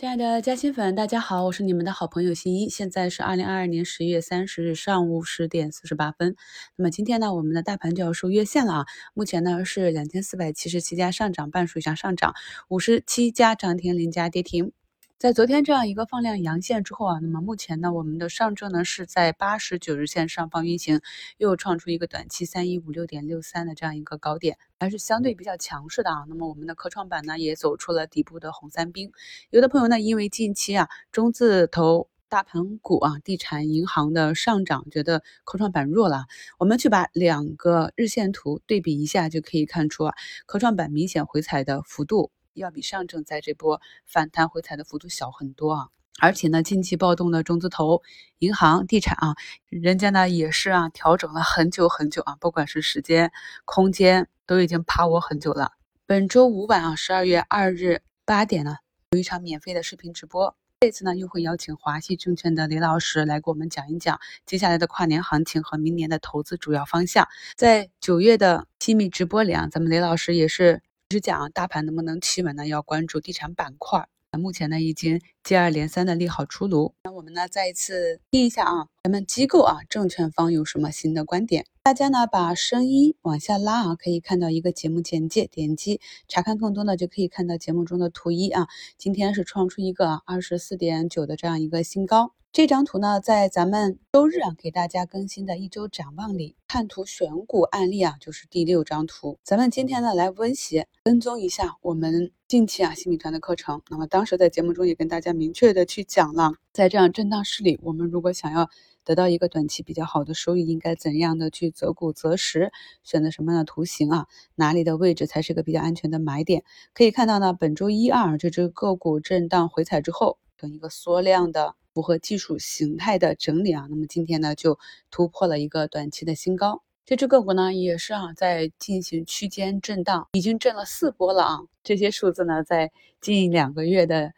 亲爱的嘉兴粉，大家好，我是你们的好朋友新一。现在是二零二二年十月三十日上午十点四十八分。那么今天呢，我们的大盘就要收月线了啊。目前呢是两千四百七十七家上涨，半数以上上涨，五十七家涨停，零家跌停。在昨天这样一个放量阳线之后啊，那么目前呢，我们的上证呢是在八十九日线上方运行，又创出一个短期三一五六点六三的这样一个高点，还是相对比较强势的啊。那么我们的科创板呢也走出了底部的红三兵。有的朋友呢，因为近期啊中字头大盘股啊、地产、银行的上涨，觉得科创板弱了。我们去把两个日线图对比一下，就可以看出啊，科创板明显回踩的幅度。要比上证在这波反弹回踩的幅度小很多啊，而且呢，近期暴动的中字头、银行、地产啊，人家呢也是啊调整了很久很久啊，不管是时间、空间，都已经趴我很久了。本周五晚啊，十二月二日八点呢，有一场免费的视频直播，这次呢又会邀请华西证券的雷老师来给我们讲一讲接下来的跨年行情和明年的投资主要方向。在九月的亲密直播里啊，咱们雷老师也是。是讲啊大盘能不能企稳呢？要关注地产板块。目前呢，已经接二连三的利好出炉。那我们呢，再一次听一下啊，咱们机构啊，证券方有什么新的观点？大家呢，把声音往下拉啊，可以看到一个节目简介，点击查看更多呢，就可以看到节目中的图一啊。今天是创出一个二十四点九的这样一个新高。这张图呢，在咱们周日啊给大家更新的一周展望里，看图选股案例啊，就是第六张图。咱们今天呢来温习跟踪一下我们近期啊新米团的课程。那么当时在节目中也跟大家明确的去讲了，在这样震荡市里，我们如果想要得到一个短期比较好的收益，应该怎样的去择股择时，选择什么样的图形啊？哪里的位置才是一个比较安全的买点？可以看到呢，本周一二这只个股震荡回踩之后，等一个缩量的。符合技术形态的整理啊，那么今天呢就突破了一个短期的新高。这只个股呢也是啊在进行区间震荡，已经震了四波了啊。这些数字呢在近两个月的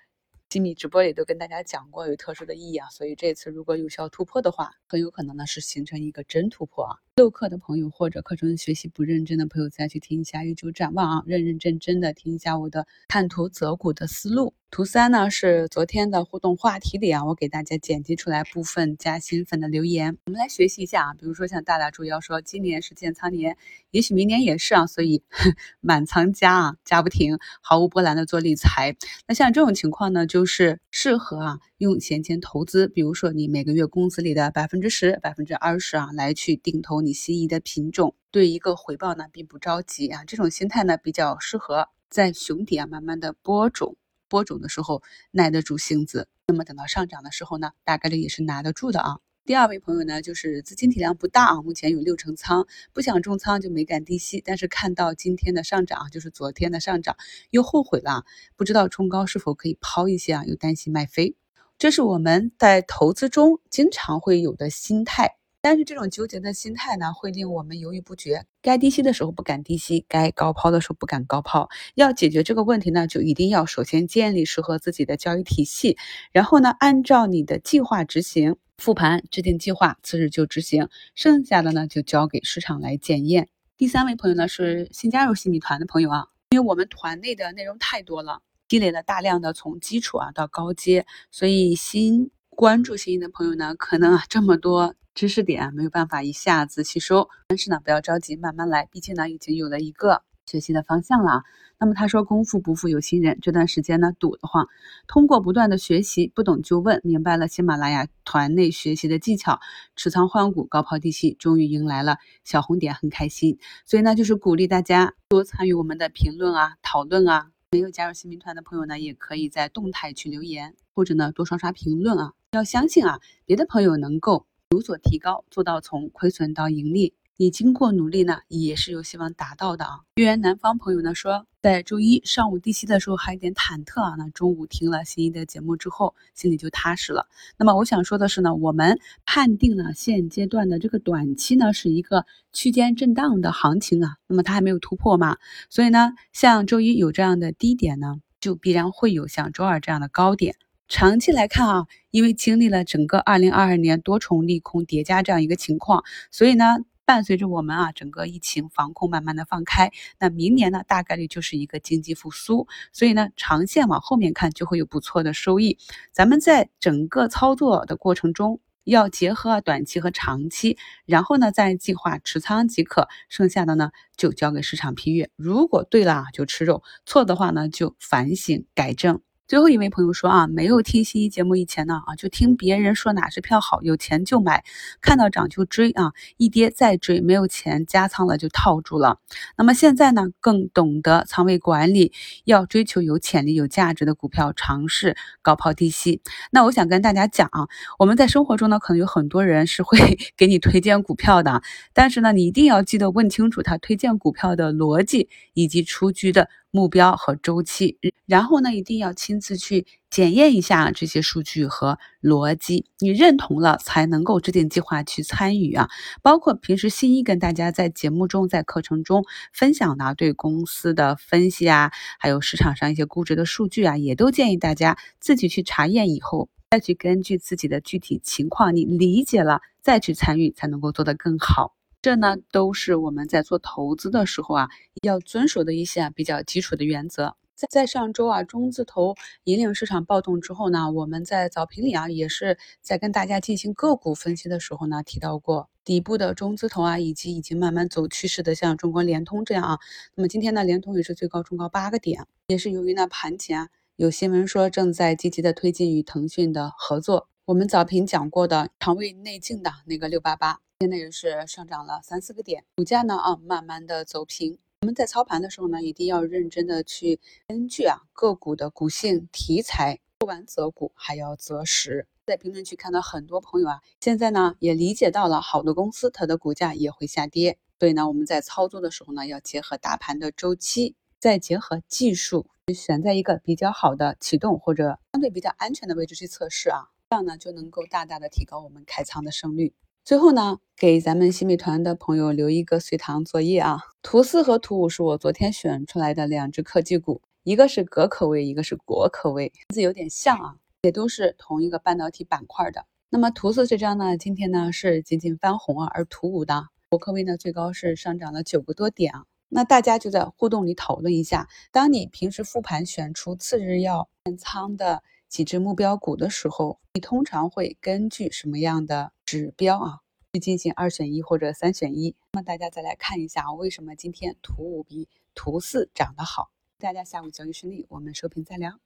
机米直播里都跟大家讲过，有特殊的意义啊。所以这次如果有效突破的话，很有可能呢是形成一个真突破啊。漏课的朋友或者课程学习不认真的朋友，再去听一下一周展望啊，认认真真的听一下我的看图择股的思路。图三呢是昨天的互动话题里啊，我给大家剪辑出来部分加新粉的留言，我们来学习一下啊。比如说像大大注意要说，今年是建仓年，也许明年也是啊，所以 满仓加啊，加不停，毫无波澜的做理财。那像这种情况呢，就是适合啊用闲钱投资，比如说你每个月工资里的百分之十、百分之二十啊，来去定投你心仪的品种，对一个回报呢并不着急啊，这种心态呢比较适合在熊底啊慢慢的播种。播种的时候耐得住性子，那么等到上涨的时候呢，大概率也是拿得住的啊。第二位朋友呢，就是资金体量不大啊，目前有六成仓，不想重仓就没敢低吸，但是看到今天的上涨，就是昨天的上涨，又后悔了，不知道冲高是否可以抛一些啊，又担心卖飞，这是我们在投资中经常会有的心态。但是这种纠结的心态呢，会令我们犹豫不决。该低吸的时候不敢低吸，该高抛的时候不敢高抛。要解决这个问题呢，就一定要首先建立适合自己的交易体系，然后呢，按照你的计划执行，复盘制定计划，次日就执行，剩下的呢就交给市场来检验。第三位朋友呢是新加入新米团的朋友啊，因为我们团内的内容太多了，积累了大量的从基础啊到高阶，所以新关注新的朋友呢，可能啊这么多。知识点没有办法一下子吸收，但是呢，不要着急，慢慢来。毕竟呢，已经有了一个学习的方向了。那么他说，功夫不负有心人。这段时间呢，堵得慌，通过不断的学习，不懂就问，明白了喜马拉雅团内学习的技巧，持仓换股，高抛低吸，终于迎来了小红点，很开心。所以呢，就是鼓励大家多参与我们的评论啊、讨论啊。没有加入新民团的朋友呢，也可以在动态去留言，或者呢多刷刷评论啊。要相信啊，别的朋友能够。有所提高，做到从亏损到盈利，你经过努力呢，也是有希望达到的啊。月圆南方朋友呢说，在周一上午低吸的时候还有点忐忑啊，那中午听了新一的节目之后，心里就踏实了。那么我想说的是呢，我们判定了现阶段的这个短期呢是一个区间震荡的行情啊，那么它还没有突破嘛，所以呢，像周一有这样的低点呢，就必然会有像周二这样的高点。长期来看啊，因为经历了整个二零二二年多重利空叠加这样一个情况，所以呢，伴随着我们啊整个疫情防控慢慢的放开，那明年呢大概率就是一个经济复苏，所以呢长线往后面看就会有不错的收益。咱们在整个操作的过程中。要结合短期和长期，然后呢再计划持仓即可，剩下的呢就交给市场批阅。如果对了就吃肉，错的话呢就反省改正。最后一位朋友说啊，没有听新一节目以前呢啊，就听别人说哪只票好，有钱就买，看到涨就追啊，一跌再追，没有钱加仓了就套住了。那么现在呢，更懂得仓位管理，要追求有潜力、有价值的股票，尝试高抛低吸。那我想跟大家讲啊，我们在生活中呢，可能有很多人是会 给你推荐股票的，但是呢，你一定要记得问清楚他推荐股票的逻辑以及出局的。目标和周期，然后呢，一定要亲自去检验一下这些数据和逻辑，你认同了才能够制定计划去参与啊。包括平时新一跟大家在节目中、在课程中分享的对公司的分析啊，还有市场上一些估值的数据啊，也都建议大家自己去查验以后，再去根据自己的具体情况，你理解了再去参与，才能够做得更好。这呢都是我们在做投资的时候啊要遵守的一些比较基础的原则。在在上周啊中字头引领市场暴动之后呢，我们在早评里啊也是在跟大家进行个股分析的时候呢提到过底部的中字头啊，以及已经慢慢走趋势的像中国联通这样啊。那么今天呢，联通也是最高冲高八个点，也是由于呢盘前啊有新闻说正在积极的推进与腾讯的合作。我们早评讲过的肠胃内镜的那个六八八。现在也是上涨了三四个点，股价呢啊慢慢的走平。我们在操盘的时候呢，一定要认真的去根据啊个股的股性题材，不完择股还要择时。在评论区看到很多朋友啊，现在呢也理解到了好的公司它的股价也会下跌，所以呢我们在操作的时候呢，要结合大盘的周期，再结合技术，选在一个比较好的启动或者相对比较安全的位置去测试啊，这样呢就能够大大的提高我们开仓的胜率。最后呢，给咱们新美团的朋友留一个随堂作业啊。图四和图五是我昨天选出来的两只科技股，一个是格科微，一个是国科微，名字有点像啊，也都是同一个半导体板块的。那么图四这张呢，今天呢是仅仅翻红啊，而图五的国科微呢，最高是上涨了九个多点啊。那大家就在互动里讨论一下，当你平时复盘选出次日要建仓的几只目标股的时候，你通常会根据什么样的？指标啊，去进行二选一或者三选一。那么大家再来看一下，为什么今天图五比图四涨得好？大家下午交易顺利，我们收评再聊。